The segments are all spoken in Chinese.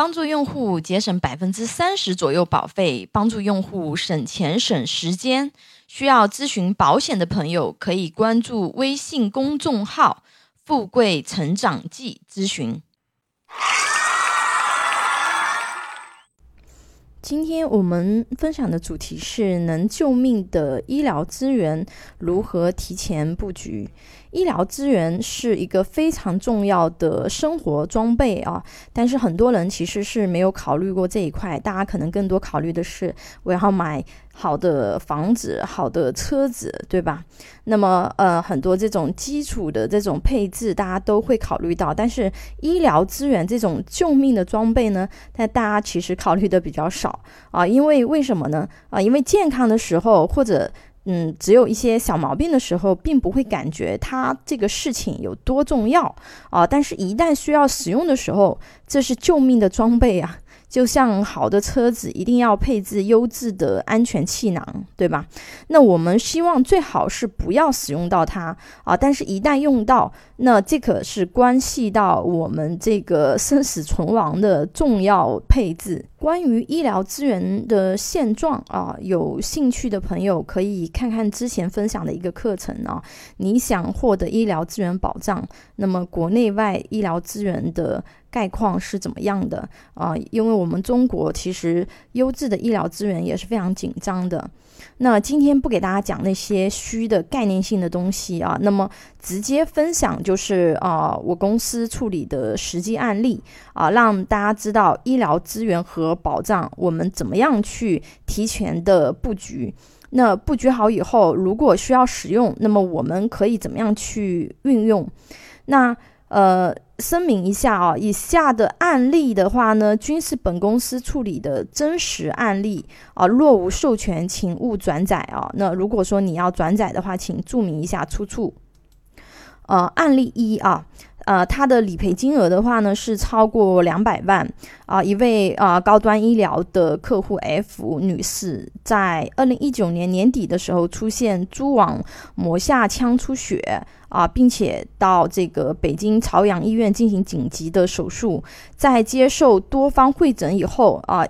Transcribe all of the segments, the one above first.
帮助用户节省百分之三十左右保费，帮助用户省钱省时间。需要咨询保险的朋友，可以关注微信公众号“富贵成长记”咨询。今天我们分享的主题是能救命的医疗资源如何提前布局。医疗资源是一个非常重要的生活装备啊，但是很多人其实是没有考虑过这一块。大家可能更多考虑的是我要买好的房子、好的车子，对吧？那么呃，很多这种基础的这种配置，大家都会考虑到。但是医疗资源这种救命的装备呢，但大家其实考虑的比较少啊，因为为什么呢？啊，因为健康的时候或者。嗯，只有一些小毛病的时候，并不会感觉它这个事情有多重要啊。但是，一旦需要使用的时候，这是救命的装备啊。就像好的车子一定要配置优质的安全气囊，对吧？那我们希望最好是不要使用到它啊。但是，一旦用到，那这可是关系到我们这个生死存亡的重要配置。关于医疗资源的现状啊，有兴趣的朋友可以看看之前分享的一个课程啊。你想获得医疗资源保障，那么国内外医疗资源的概况是怎么样的啊？因为我们中国其实优质的医疗资源也是非常紧张的。那今天不给大家讲那些虚的概念性的东西啊，那么直接分享就是啊，我公司处理的实际案例啊，让大家知道医疗资源和保障我们怎么样去提前的布局。那布局好以后，如果需要使用，那么我们可以怎么样去运用？那呃。声明一下啊，以下的案例的话呢，均是本公司处理的真实案例啊。若无授权，请勿转载啊。那如果说你要转载的话，请注明一下出处。呃，案例一啊，呃，它的理赔金额的话呢是超过两百万啊。一位啊高端医疗的客户 F 女士，在二零一九年年底的时候出现蛛网膜下腔出血。啊，并且到这个北京朝阳医院进行紧急的手术，在接受多方会诊以后啊，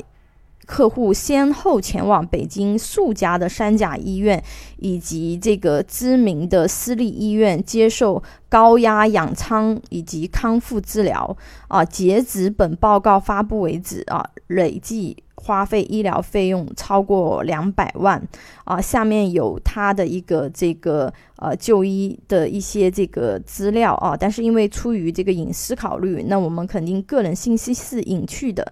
客户先后前往北京数家的三甲医院以及这个知名的私立医院接受高压氧舱以及康复治疗啊。截止本报告发布为止啊，累计。花费医疗费用超过两百万啊！下面有他的一个这个呃就医的一些这个资料啊，但是因为出于这个隐私考虑，那我们肯定个人信息是隐去的。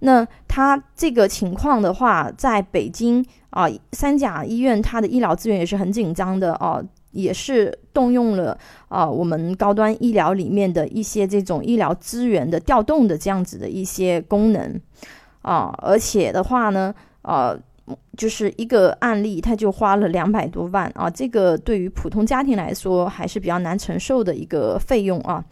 那他这个情况的话，在北京啊三甲医院，他的医疗资源也是很紧张的啊，也是动用了啊我们高端医疗里面的一些这种医疗资源的调动的这样子的一些功能。啊，而且的话呢，呃，就是一个案例，他就花了两百多万啊，这个对于普通家庭来说还是比较难承受的一个费用啊。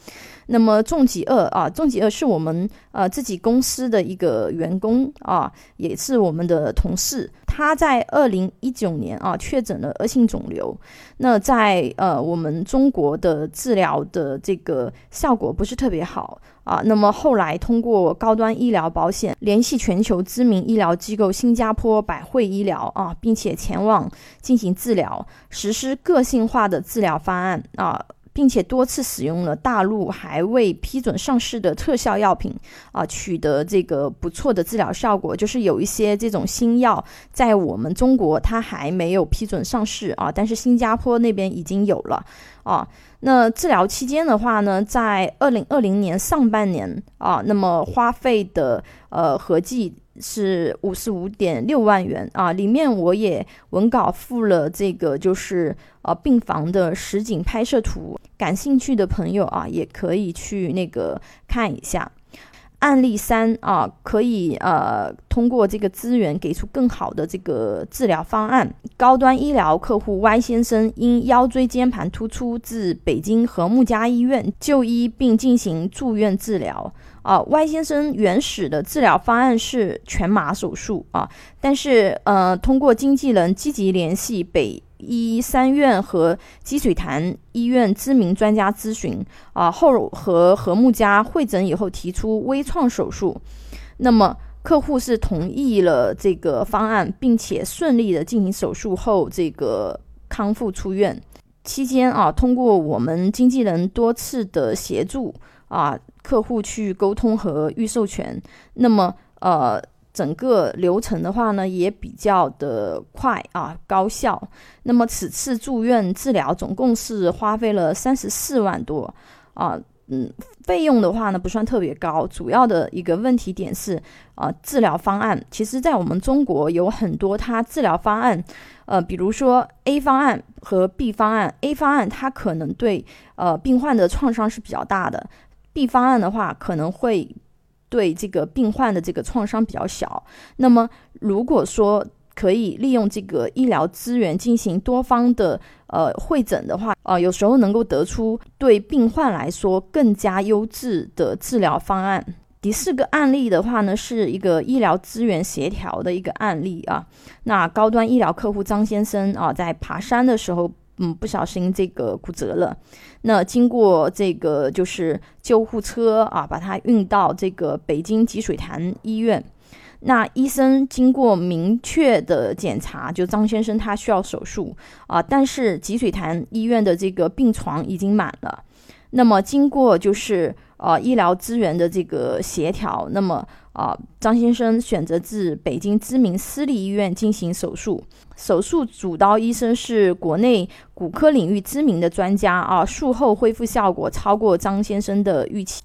那么重疾二啊，重疾二是我们呃自己公司的一个员工啊，也是我们的同事。他在二零一九年啊确诊了恶性肿瘤，那在呃我们中国的治疗的这个效果不是特别好啊。那么后来通过高端医疗保险联系全球知名医疗机构新加坡百惠医疗啊，并且前往进行治疗，实施个性化的治疗方案啊。并且多次使用了大陆还未批准上市的特效药品啊，取得这个不错的治疗效果。就是有一些这种新药在我们中国它还没有批准上市啊，但是新加坡那边已经有了啊。那治疗期间的话呢，在二零二零年上半年啊，那么花费的呃合计。是五十五点六万元啊，里面我也文稿附了这个，就是呃病房的实景拍摄图，感兴趣的朋友啊，也可以去那个看一下。案例三啊，可以呃通过这个资源给出更好的这个治疗方案。高端医疗客户 Y 先生因腰椎间盘突出至北京和睦家医院就医并进行住院治疗。啊，Y 先生原始的治疗方案是全麻手术啊，但是呃，通过经纪人积极联系北医三院和积水潭医院知名专家咨询啊，后和和睦家会诊以后提出微创手术，那么客户是同意了这个方案，并且顺利的进行手术后这个康复出院。期间啊，通过我们经纪人多次的协助啊，客户去沟通和预授权，那么呃。整个流程的话呢，也比较的快啊，高效。那么此次住院治疗总共是花费了三十四万多啊，嗯，费用的话呢不算特别高。主要的一个问题点是啊，治疗方案其实在我们中国有很多，它治疗方案，呃，比如说 A 方案和 B 方案，A 方案它可能对呃病患的创伤是比较大的，B 方案的话可能会。对这个病患的这个创伤比较小，那么如果说可以利用这个医疗资源进行多方的呃会诊的话，啊，有时候能够得出对病患来说更加优质的治疗方案。第四个案例的话呢，是一个医疗资源协调的一个案例啊，那高端医疗客户张先生啊，在爬山的时候。嗯，不小心这个骨折了，那经过这个就是救护车啊，把他运到这个北京积水潭医院。那医生经过明确的检查，就张先生他需要手术啊，但是积水潭医院的这个病床已经满了。那么经过就是呃医疗资源的这个协调，那么。啊，张先生选择至北京知名私立医院进行手术，手术主刀医生是国内骨科领域知名的专家啊，术后恢复效果超过张先生的预期。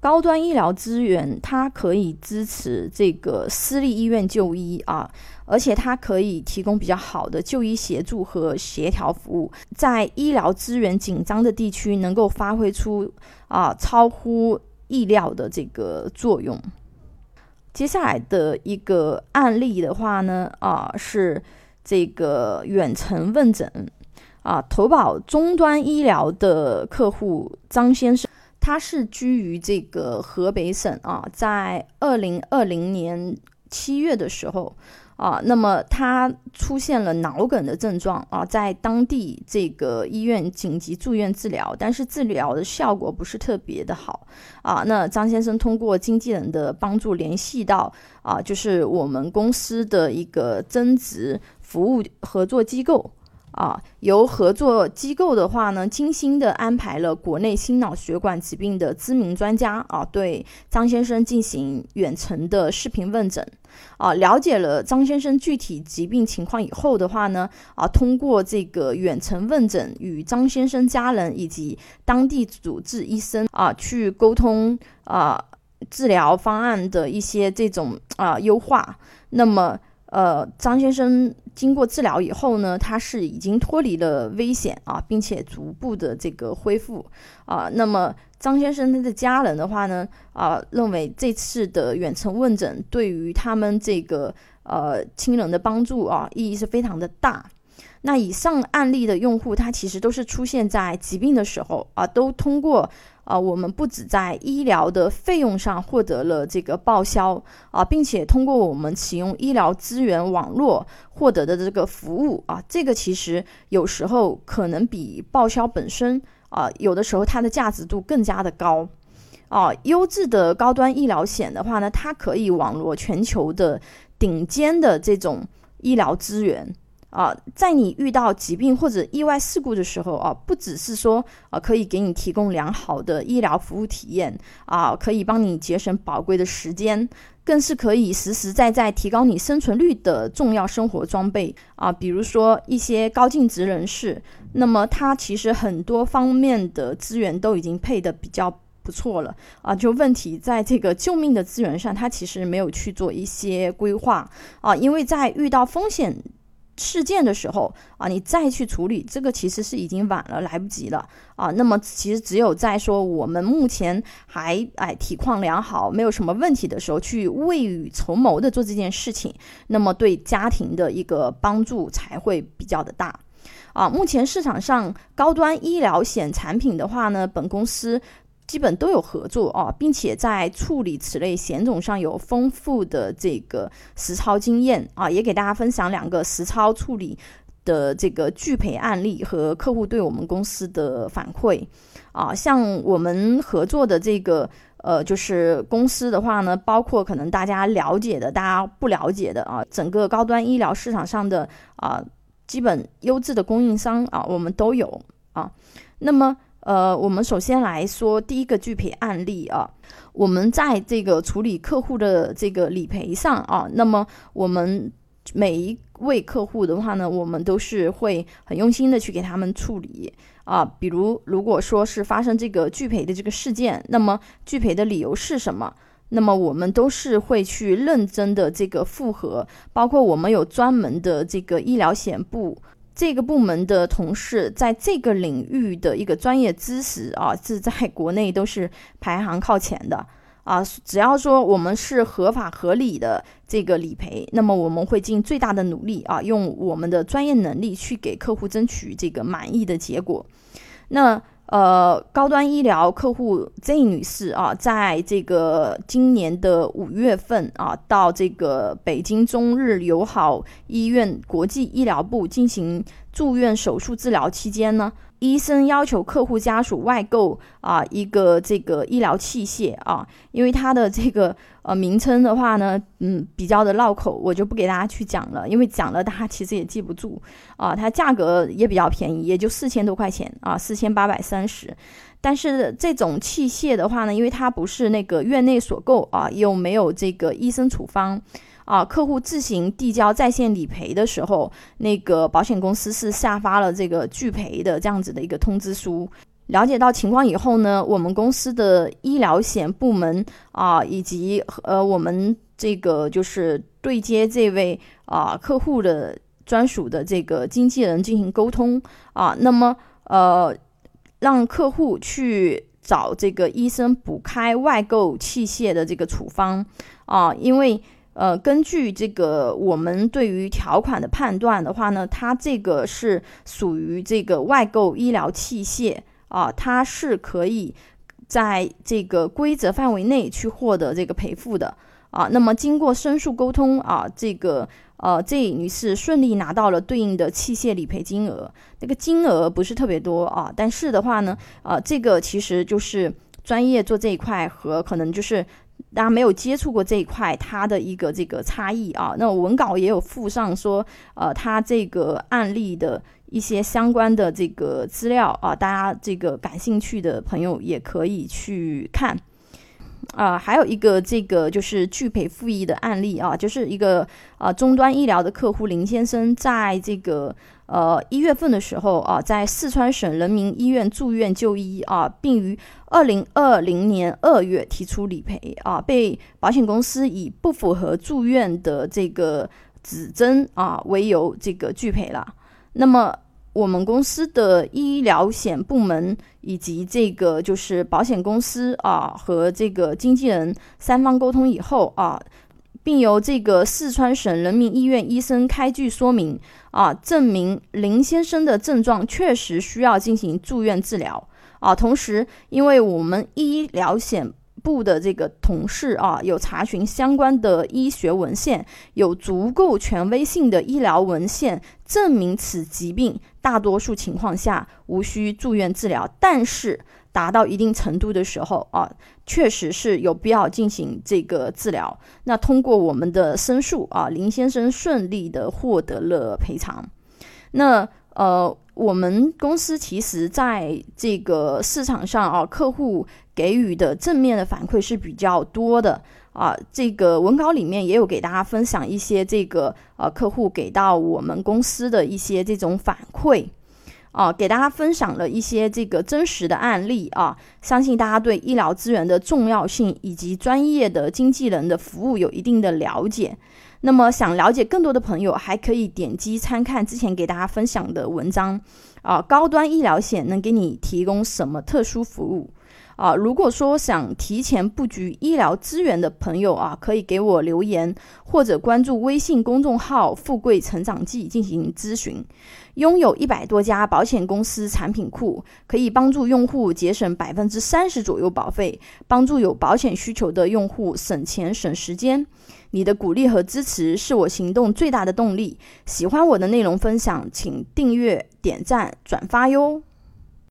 高端医疗资源它可以支持这个私立医院就医啊，而且它可以提供比较好的就医协助和协调服务，在医疗资源紧张的地区能够发挥出啊超乎意料的这个作用。接下来的一个案例的话呢，啊，是这个远程问诊啊，投保终端医疗的客户张先生，他是居于这个河北省啊，在二零二零年七月的时候。啊，那么他出现了脑梗的症状啊，在当地这个医院紧急住院治疗，但是治疗的效果不是特别的好啊。那张先生通过经纪人的帮助联系到啊，就是我们公司的一个增值服务合作机构。啊，由合作机构的话呢，精心的安排了国内心脑血管疾病的知名专家啊，对张先生进行远程的视频问诊。啊，了解了张先生具体疾病情况以后的话呢，啊，通过这个远程问诊，与张先生家人以及当地主治医生啊，去沟通啊，治疗方案的一些这种啊优化。那么，呃，张先生。经过治疗以后呢，他是已经脱离了危险啊，并且逐步的这个恢复啊。那么张先生他的家人的话呢，啊，认为这次的远程问诊对于他们这个呃亲人的帮助啊，意义是非常的大。那以上案例的用户，他其实都是出现在疾病的时候啊，都通过。啊，我们不止在医疗的费用上获得了这个报销啊，并且通过我们启用医疗资源网络获得的这个服务啊，这个其实有时候可能比报销本身啊，有的时候它的价值度更加的高啊。优质的高端医疗险的话呢，它可以网罗全球的顶尖的这种医疗资源。啊，在你遇到疾病或者意外事故的时候啊，不只是说啊，可以给你提供良好的医疗服务体验啊，可以帮你节省宝贵的时间，更是可以实实在在提高你生存率的重要生活装备啊。比如说一些高净值人士，那么他其实很多方面的资源都已经配的比较不错了啊。就问题在这个救命的资源上，他其实没有去做一些规划啊，因为在遇到风险。事件的时候啊，你再去处理这个，其实是已经晚了，来不及了啊。那么，其实只有在说我们目前还哎体况良好，没有什么问题的时候，去未雨绸缪的做这件事情，那么对家庭的一个帮助才会比较的大啊。目前市场上高端医疗险产品的话呢，本公司。基本都有合作啊，并且在处理此类险种上有丰富的这个实操经验啊，也给大家分享两个实操处理的这个拒赔案例和客户对我们公司的反馈啊，像我们合作的这个呃，就是公司的话呢，包括可能大家了解的、大家不了解的啊，整个高端医疗市场上的啊，基本优质的供应商啊，我们都有啊。那么呃，我们首先来说第一个拒赔案例啊，我们在这个处理客户的这个理赔上啊，那么我们。每一位客户的话呢，我们都是会很用心的去给他们处理啊。比如，如果说是发生这个拒赔的这个事件，那么拒赔的理由是什么？那么我们都是会去认真的这个复核，包括我们有专门的这个医疗险部这个部门的同事，在这个领域的一个专业知识啊，是在国内都是排行靠前的。啊，只要说我们是合法合理的这个理赔，那么我们会尽最大的努力啊，用我们的专业能力去给客户争取这个满意的结果。那呃，高端医疗客户 Z 女士啊，在这个今年的五月份啊，到这个北京中日友好医院国际医疗部进行住院手术治疗期间呢。医生要求客户家属外购啊一个这个医疗器械啊，因为它的这个呃名称的话呢，嗯比较的绕口，我就不给大家去讲了，因为讲了大家其实也记不住啊。它价格也比较便宜，也就四千多块钱啊，四千八百三十。但是这种器械的话呢，因为它不是那个院内所购啊，又没有这个医生处方。啊，客户自行递交在线理赔的时候，那个保险公司是下发了这个拒赔的这样子的一个通知书。了解到情况以后呢，我们公司的医疗险部门啊，以及呃我们这个就是对接这位啊客户的专属的这个经纪人进行沟通啊，那么呃让客户去找这个医生补开外购器械的这个处方啊，因为。呃，根据这个我们对于条款的判断的话呢，它这个是属于这个外购医疗器械啊，它是可以在这个规则范围内去获得这个赔付的啊。那么经过申诉沟通啊，这个呃这女士顺利拿到了对应的器械理赔金额，这个金额不是特别多啊，但是的话呢，呃，这个其实就是专业做这一块和可能就是。大家没有接触过这一块，它的一个这个差异啊。那文稿也有附上说，呃，它这个案例的一些相关的这个资料啊，大家这个感兴趣的朋友也可以去看。啊，还有一个这个就是拒赔复议的案例啊，就是一个呃终端医疗的客户林先生，在这个呃一月份的时候啊，在四川省人民医院住院就医啊，并于二零二零年二月提出理赔啊，被保险公司以不符合住院的这个指征啊为由这个拒赔了。那么。我们公司的医疗险部门以及这个就是保险公司啊和这个经纪人三方沟通以后啊，并由这个四川省人民医院医生开具说明啊，证明林先生的症状确实需要进行住院治疗啊。同时，因为我们医疗险。部的这个同事啊，有查询相关的医学文献，有足够权威性的医疗文献证明此疾病大多数情况下无需住院治疗，但是达到一定程度的时候啊，确实是有必要进行这个治疗。那通过我们的申诉啊，林先生顺利的获得了赔偿。那呃，我们公司其实在这个市场上啊，客户。给予的正面的反馈是比较多的啊，这个文稿里面也有给大家分享一些这个呃客户给到我们公司的一些这种反馈啊，给大家分享了一些这个真实的案例啊，相信大家对医疗资源的重要性以及专业的经纪人的服务有一定的了解。那么想了解更多的朋友，还可以点击参看之前给大家分享的文章啊，高端医疗险能给你提供什么特殊服务？啊，如果说想提前布局医疗资源的朋友啊，可以给我留言或者关注微信公众号“富贵成长记”进行咨询。拥有一百多家保险公司产品库，可以帮助用户节省百分之三十左右保费，帮助有保险需求的用户省钱省时间。你的鼓励和支持是我行动最大的动力。喜欢我的内容分享，请订阅、点赞、转发哟。